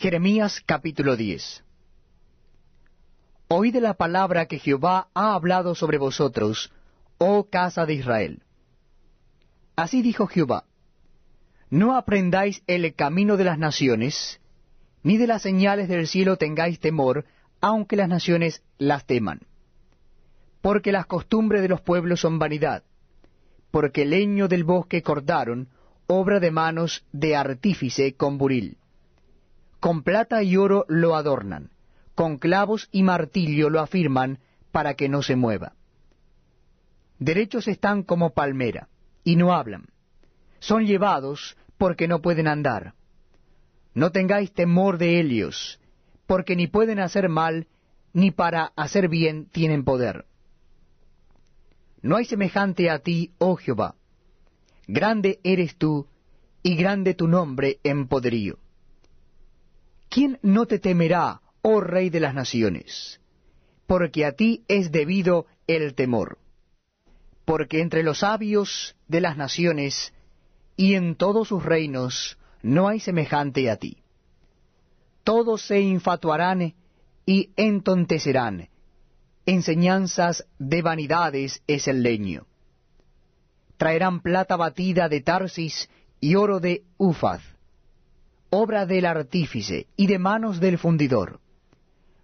Jeremías capítulo 10 Oíd la palabra que Jehová ha hablado sobre vosotros, oh casa de Israel. Así dijo Jehová, No aprendáis el camino de las naciones, ni de las señales del cielo tengáis temor, aunque las naciones las teman. Porque las costumbres de los pueblos son vanidad, porque el leño del bosque cortaron, obra de manos de artífice con buril. Con plata y oro lo adornan, con clavos y martillo lo afirman para que no se mueva. Derechos están como palmera, y no hablan. Son llevados porque no pueden andar. No tengáis temor de ellos, porque ni pueden hacer mal, ni para hacer bien tienen poder. No hay semejante a ti, oh Jehová. Grande eres tú, y grande tu nombre en poderío. ¿Quién no te temerá, oh Rey de las naciones? Porque a ti es debido el temor. Porque entre los sabios de las naciones y en todos sus reinos no hay semejante a ti. Todos se infatuarán y entontecerán, enseñanzas de vanidades es el leño. Traerán plata batida de Tarsis y oro de Ufaz, obra del artífice y de manos del fundidor.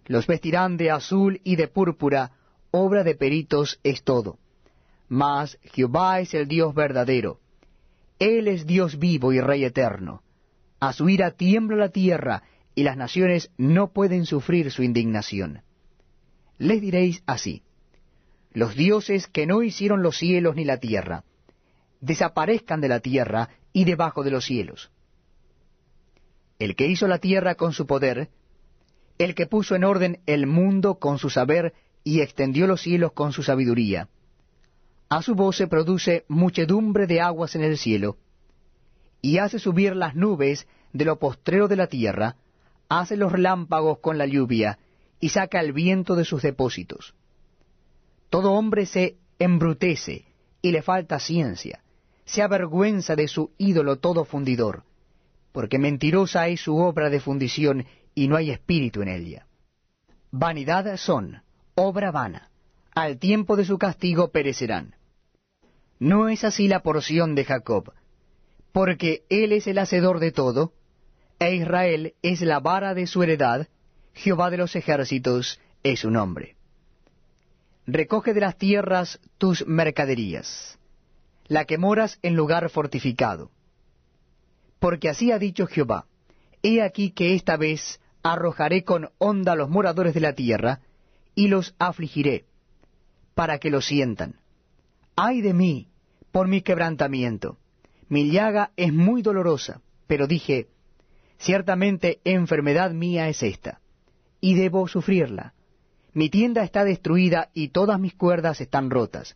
Los vestirán de azul y de púrpura, obra de peritos es todo. Mas Jehová es el Dios verdadero. Él es Dios vivo y Rey eterno. A su ira tiembla la tierra, y las naciones no pueden sufrir su indignación les diréis así, los dioses que no hicieron los cielos ni la tierra, desaparezcan de la tierra y debajo de los cielos. El que hizo la tierra con su poder, el que puso en orden el mundo con su saber y extendió los cielos con su sabiduría. A su voz se produce muchedumbre de aguas en el cielo, y hace subir las nubes de lo postrero de la tierra, hace los relámpagos con la lluvia, y saca el viento de sus depósitos. Todo hombre se embrutece y le falta ciencia, se avergüenza de su ídolo todo fundidor, porque mentirosa es su obra de fundición y no hay espíritu en ella. Vanidad son, obra vana, al tiempo de su castigo perecerán. No es así la porción de Jacob, porque él es el hacedor de todo, e Israel es la vara de su heredad, Jehová de los ejércitos es su nombre. Recoge de las tierras tus mercaderías, la que moras en lugar fortificado. Porque así ha dicho Jehová, he aquí que esta vez arrojaré con honda a los moradores de la tierra, y los afligiré, para que lo sientan. Ay de mí, por mi quebrantamiento. Mi llaga es muy dolorosa, pero dije, ciertamente enfermedad mía es esta y debo sufrirla. Mi tienda está destruida y todas mis cuerdas están rotas.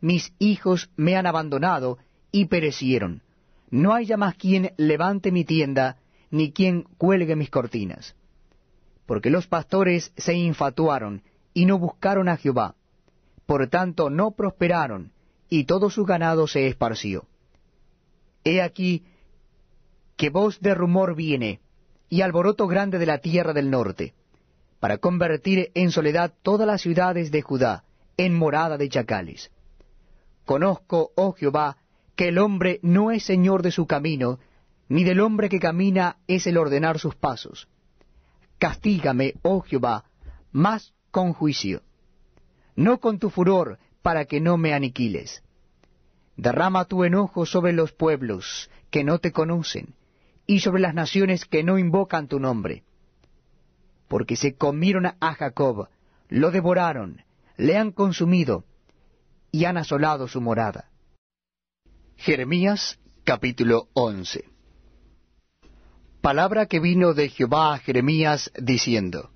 Mis hijos me han abandonado y perecieron. No hay ya más quien levante mi tienda, ni quien cuelgue mis cortinas. Porque los pastores se infatuaron y no buscaron a Jehová. Por tanto no prosperaron, y todo su ganado se esparció. He aquí que voz de rumor viene, y alboroto grande de la tierra del norte para convertir en soledad todas las ciudades de Judá, en morada de chacales. Conozco, oh Jehová, que el hombre no es señor de su camino, ni del hombre que camina es el ordenar sus pasos. Castígame, oh Jehová, más con juicio, no con tu furor, para que no me aniquiles. Derrama tu enojo sobre los pueblos que no te conocen, y sobre las naciones que no invocan tu nombre porque se comieron a Jacob, lo devoraron, le han consumido y han asolado su morada. Jeremías capítulo 11 Palabra que vino de Jehová a Jeremías diciendo,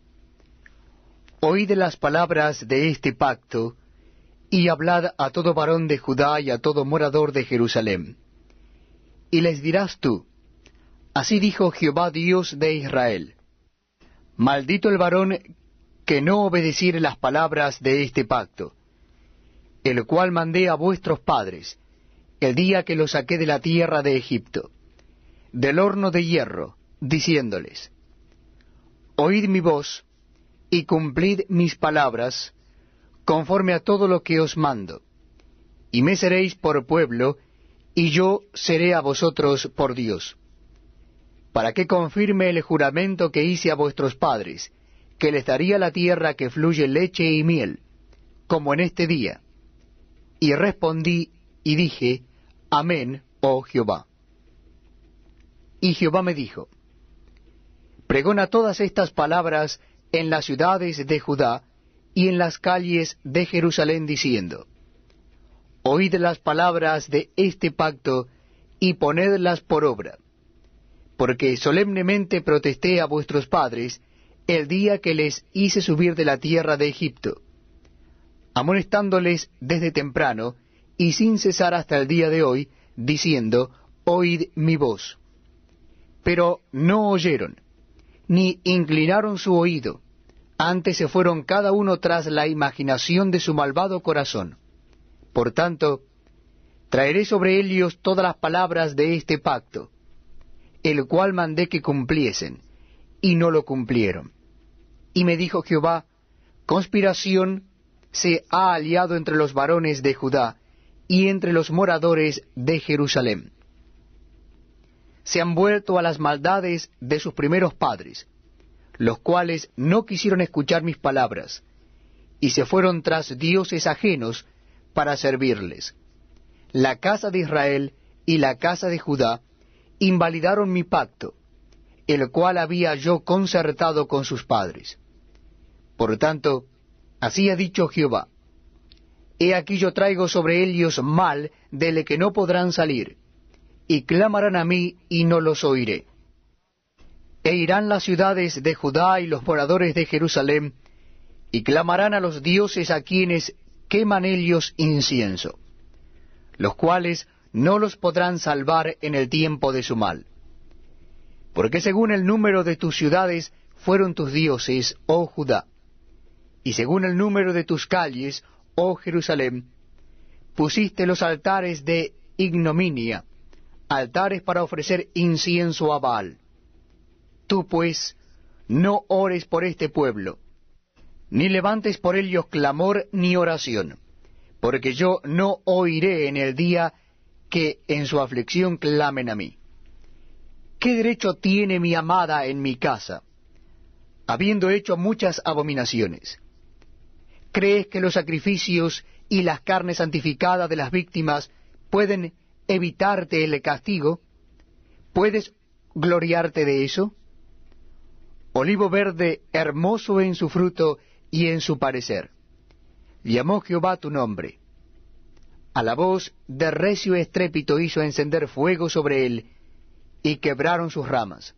Oíd las palabras de este pacto, y hablad a todo varón de Judá y a todo morador de Jerusalén. Y les dirás tú, Así dijo Jehová Dios de Israel, Maldito el varón que no obedeciere las palabras de este pacto, el cual mandé a vuestros padres, el día que los saqué de la tierra de Egipto, del horno de hierro, diciéndoles, oíd mi voz, y cumplid mis palabras, conforme a todo lo que os mando. Y me seréis por pueblo, y yo seré a vosotros por Dios. Para que confirme el juramento que hice a vuestros padres, que les daría la tierra que fluye leche y miel, como en este día. Y respondí y dije, Amén, oh Jehová. Y Jehová me dijo, Pregona todas estas palabras en las ciudades de Judá y en las calles de Jerusalén, diciendo, Oíd las palabras de este pacto y ponedlas por obra, porque solemnemente protesté a vuestros padres el día que les hice subir de la tierra de Egipto, amonestándoles desde temprano y sin cesar hasta el día de hoy, diciendo, Oíd mi voz. Pero no oyeron, ni inclinaron su oído, antes se fueron cada uno tras la imaginación de su malvado corazón. Por tanto, traeré sobre ellos todas las palabras de este pacto, el cual mandé que cumpliesen, y no lo cumplieron. Y me dijo Jehová, conspiración se ha aliado entre los varones de Judá y entre los moradores de Jerusalén. Se han vuelto a las maldades de sus primeros padres, los cuales no quisieron escuchar mis palabras, y se fueron tras dioses ajenos para servirles. La casa de Israel y la casa de Judá invalidaron mi pacto, el cual había yo concertado con sus padres. Por tanto, así ha dicho Jehová, He aquí yo traigo sobre ellos mal del que no podrán salir, y clamarán a mí y no los oiré. E irán las ciudades de Judá y los moradores de Jerusalén, y clamarán a los dioses a quienes queman ellos incienso, los cuales no los podrán salvar en el tiempo de su mal. Porque según el número de tus ciudades fueron tus dioses, oh Judá, y según el número de tus calles, oh Jerusalén, pusiste los altares de ignominia, altares para ofrecer incienso a Baal. Tú pues, no ores por este pueblo, ni levantes por ellos clamor ni oración, porque yo no oiré en el día que en su aflicción clamen a mí. ¿Qué derecho tiene mi amada en mi casa, habiendo hecho muchas abominaciones? ¿Crees que los sacrificios y las carnes santificadas de las víctimas pueden evitarte el castigo? ¿Puedes gloriarte de eso? Olivo verde, hermoso en su fruto y en su parecer. Llamó Jehová tu nombre. A la voz de recio estrépito hizo encender fuego sobre él, y quebraron sus ramas.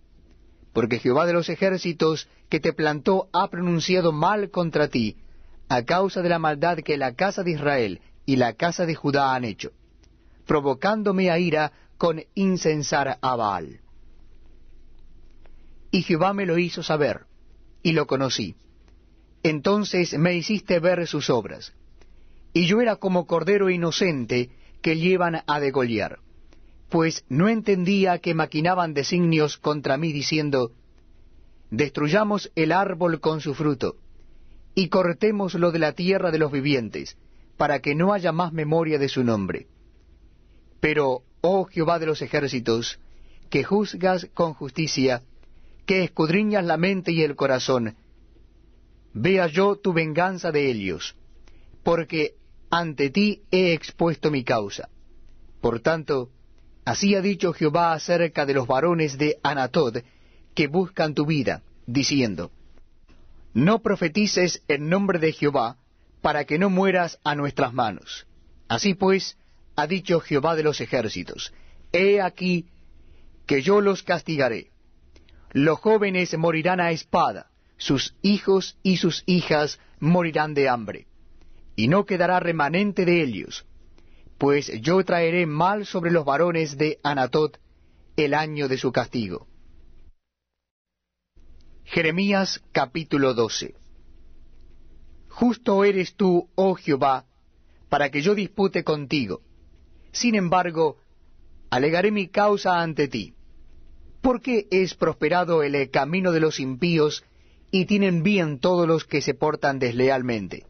Porque Jehová de los ejércitos que te plantó ha pronunciado mal contra ti, a causa de la maldad que la casa de Israel y la casa de Judá han hecho, provocándome a ira con incensar a Baal. Y Jehová me lo hizo saber, y lo conocí. Entonces me hiciste ver sus obras, y yo era como cordero inocente que llevan a degollar, pues no entendía que maquinaban designios contra mí diciendo, Destruyamos el árbol con su fruto, y cortémoslo de la tierra de los vivientes, para que no haya más memoria de su nombre. Pero, oh Jehová de los ejércitos, que juzgas con justicia, que escudriñas la mente y el corazón, vea yo tu venganza de ellos, porque ante ti he expuesto mi causa. Por tanto, así ha dicho Jehová acerca de los varones de Anatod, que buscan tu vida, diciendo, no profetices en nombre de Jehová, para que no mueras a nuestras manos. Así pues, ha dicho Jehová de los ejércitos, He aquí que yo los castigaré. Los jóvenes morirán a espada, sus hijos y sus hijas morirán de hambre, y no quedará remanente de ellos, pues yo traeré mal sobre los varones de Anatot el año de su castigo. Jeremías capítulo 12 Justo eres tú, oh Jehová, para que yo dispute contigo. Sin embargo, alegaré mi causa ante ti. ¿Por qué es prosperado el camino de los impíos y tienen bien todos los que se portan deslealmente.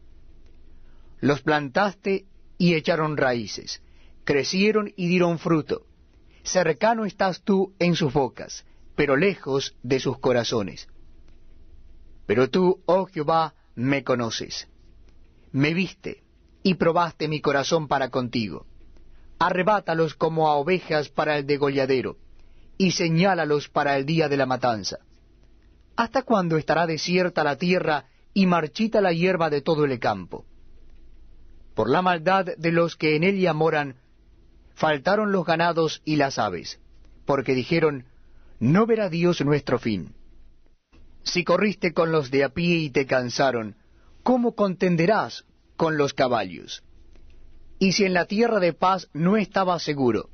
Los plantaste y echaron raíces, crecieron y dieron fruto. Cercano estás tú en sus bocas, pero lejos de sus corazones. Pero tú, oh Jehová, me conoces. Me viste y probaste mi corazón para contigo. Arrebátalos como a ovejas para el degolladero, y señálalos para el día de la matanza. ¿Hasta cuándo estará desierta la tierra y marchita la hierba de todo el campo? Por la maldad de los que en ella moran, faltaron los ganados y las aves, porque dijeron, no verá Dios nuestro fin. Si corriste con los de a pie y te cansaron, ¿cómo contenderás con los caballos? Y si en la tierra de paz no estabas seguro,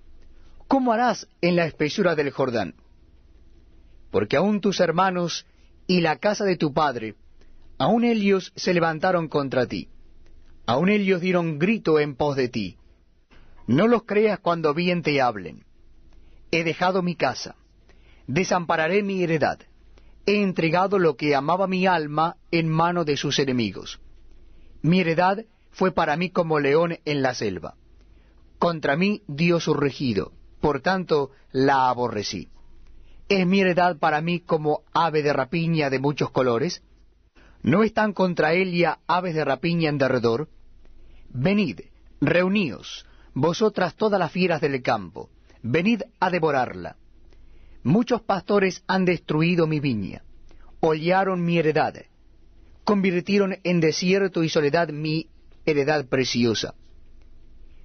¿cómo harás en la espesura del Jordán? Porque aun tus hermanos y la casa de tu padre, aun ellos se levantaron contra ti, aun ellos dieron grito en pos de ti. No los creas cuando bien te hablen. He dejado mi casa, desampararé mi heredad, he entregado lo que amaba mi alma en mano de sus enemigos. Mi heredad fue para mí como león en la selva. Contra mí dio su regido, por tanto la aborrecí. ¿Es mi heredad para mí como ave de rapiña de muchos colores? ¿No están contra ella aves de rapiña en derredor? Venid, reuníos, vosotras todas las fieras del campo, venid a devorarla. Muchos pastores han destruido mi viña, hollaron mi heredad, convirtieron en desierto y soledad mi heredad preciosa.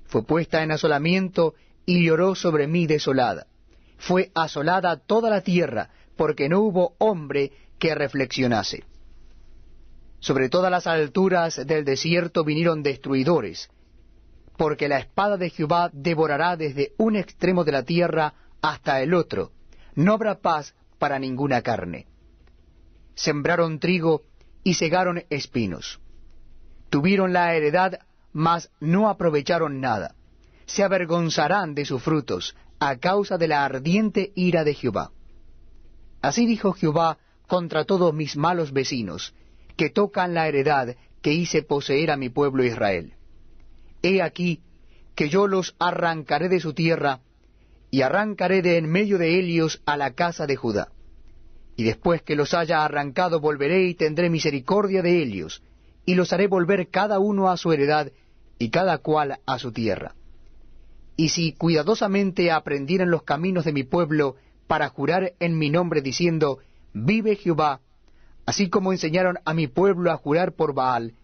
Fue puesta en asolamiento y lloró sobre mí desolada fue asolada toda la tierra, porque no hubo hombre que reflexionase. Sobre todas las alturas del desierto vinieron destruidores, porque la espada de Jehová devorará desde un extremo de la tierra hasta el otro, no habrá paz para ninguna carne. Sembraron trigo y cegaron espinos. Tuvieron la heredad, mas no aprovecharon nada. Se avergonzarán de sus frutos, a causa de la ardiente ira de Jehová. Así dijo Jehová contra todos mis malos vecinos, que tocan la heredad que hice poseer a mi pueblo Israel. He aquí que yo los arrancaré de su tierra, y arrancaré de en medio de ellos a la casa de Judá. Y después que los haya arrancado volveré y tendré misericordia de ellos, y los haré volver cada uno a su heredad, y cada cual a su tierra y si cuidadosamente aprendieran los caminos de mi pueblo para jurar en mi nombre diciendo, vive Jehová, así como enseñaron a mi pueblo a jurar por Baal,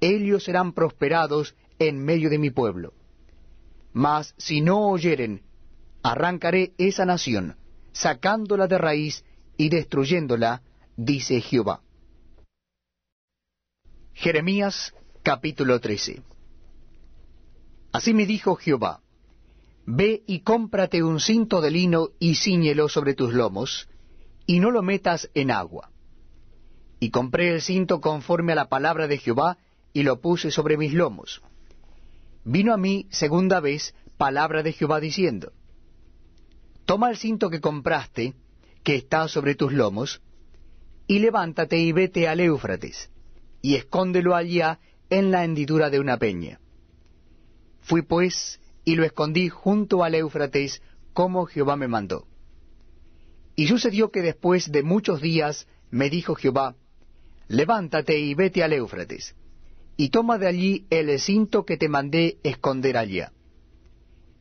ellos serán prosperados en medio de mi pueblo. Mas si no oyeren, arrancaré esa nación, sacándola de raíz y destruyéndola, dice Jehová. Jeremías capítulo 13 Así me dijo Jehová, Ve y cómprate un cinto de lino y ciñelo sobre tus lomos, y no lo metas en agua. Y compré el cinto conforme a la palabra de Jehová, y lo puse sobre mis lomos. Vino a mí segunda vez palabra de Jehová diciendo, Toma el cinto que compraste, que está sobre tus lomos, y levántate y vete al Éufrates, y escóndelo allá en la hendidura de una peña. Fui pues y lo escondí junto al Éufrates, como Jehová me mandó. Y sucedió que después de muchos días me dijo Jehová, Levántate y vete al Éufrates, y toma de allí el cinto que te mandé esconder allá.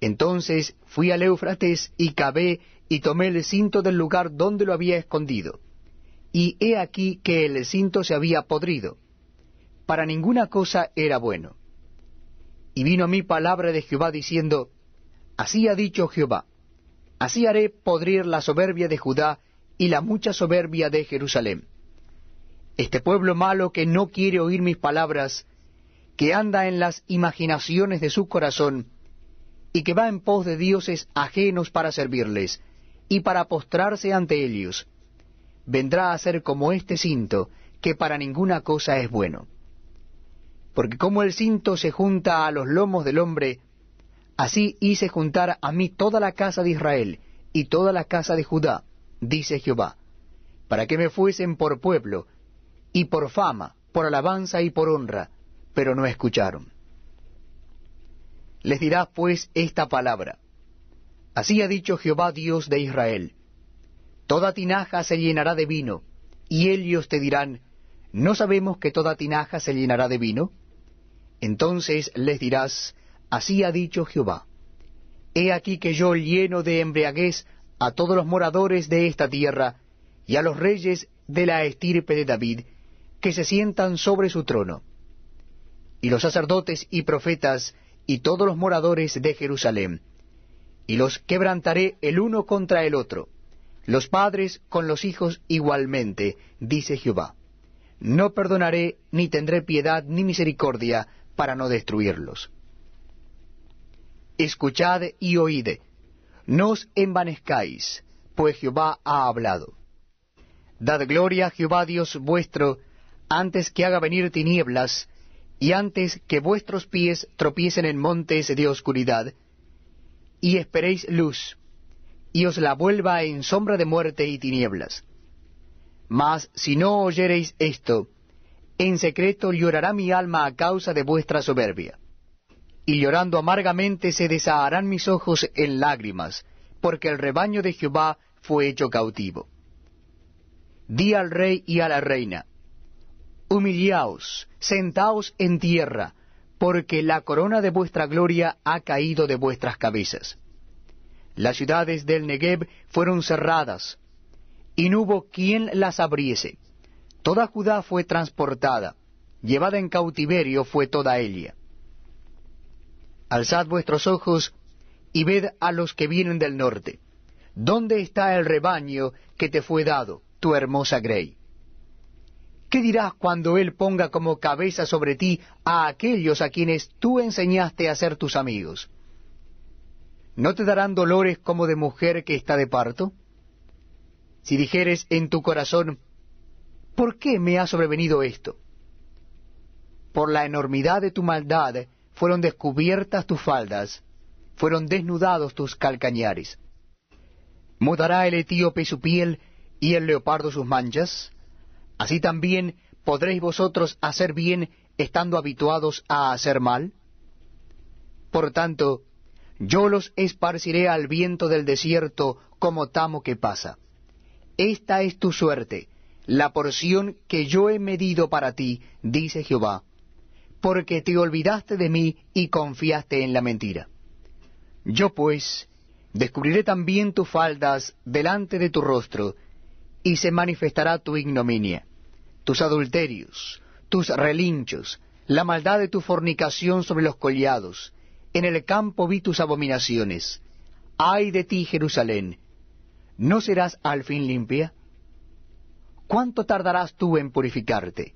Entonces fui al Éufrates y cavé y tomé el cinto del lugar donde lo había escondido. Y he aquí que el cinto se había podrido. Para ninguna cosa era bueno. Y vino a mí palabra de Jehová diciendo, Así ha dicho Jehová, así haré podrir la soberbia de Judá y la mucha soberbia de Jerusalén. Este pueblo malo que no quiere oír mis palabras, que anda en las imaginaciones de su corazón, y que va en pos de dioses ajenos para servirles, y para postrarse ante ellos, vendrá a ser como este cinto, que para ninguna cosa es bueno. Porque como el cinto se junta a los lomos del hombre, así hice juntar a mí toda la casa de Israel y toda la casa de Judá, dice Jehová, para que me fuesen por pueblo, y por fama, por alabanza y por honra, pero no escucharon. Les dirás pues esta palabra. Así ha dicho Jehová Dios de Israel. Toda tinaja se llenará de vino, y ellos te dirán, ¿no sabemos que toda tinaja se llenará de vino? Entonces les dirás, Así ha dicho Jehová. He aquí que yo lleno de embriaguez a todos los moradores de esta tierra, y a los reyes de la estirpe de David, que se sientan sobre su trono. Y los sacerdotes y profetas, y todos los moradores de Jerusalén, y los quebrantaré el uno contra el otro, los padres con los hijos igualmente, dice Jehová. No perdonaré, ni tendré piedad ni misericordia, para no destruirlos. Escuchad y oíd, no os envanezcáis, pues Jehová ha hablado. Dad gloria a Jehová Dios vuestro, antes que haga venir tinieblas, y antes que vuestros pies tropiecen en montes de oscuridad, y esperéis luz, y os la vuelva en sombra de muerte y tinieblas. Mas si no oyereis esto, en secreto llorará mi alma a causa de vuestra soberbia. Y llorando amargamente se desaharán mis ojos en lágrimas, porque el rebaño de Jehová fue hecho cautivo. Di al rey y a la reina, humillaos, sentaos en tierra, porque la corona de vuestra gloria ha caído de vuestras cabezas. Las ciudades del Negev fueron cerradas, y no hubo quien las abriese. Toda Judá fue transportada, llevada en cautiverio fue toda ella. Alzad vuestros ojos y ved a los que vienen del norte. ¿Dónde está el rebaño que te fue dado, tu hermosa Grey? ¿Qué dirás cuando Él ponga como cabeza sobre ti a aquellos a quienes tú enseñaste a ser tus amigos? ¿No te darán dolores como de mujer que está de parto? Si dijeres en tu corazón, ¿por qué me ha sobrevenido esto? Por la enormidad de tu maldad fueron descubiertas tus faldas, fueron desnudados tus calcañares. ¿Mudará el etíope su piel y el leopardo sus manchas? Así también podréis vosotros hacer bien estando habituados a hacer mal. Por tanto, yo los esparciré al viento del desierto como tamo que pasa. Esta es tu suerte, la porción que yo he medido para ti, dice Jehová, porque te olvidaste de mí y confiaste en la mentira. Yo pues descubriré también tus faldas delante de tu rostro, y se manifestará tu ignominia tus adulterios, tus relinchos, la maldad de tu fornicación sobre los collados. En el campo vi tus abominaciones. Ay de ti, Jerusalén, ¿no serás al fin limpia? ¿Cuánto tardarás tú en purificarte?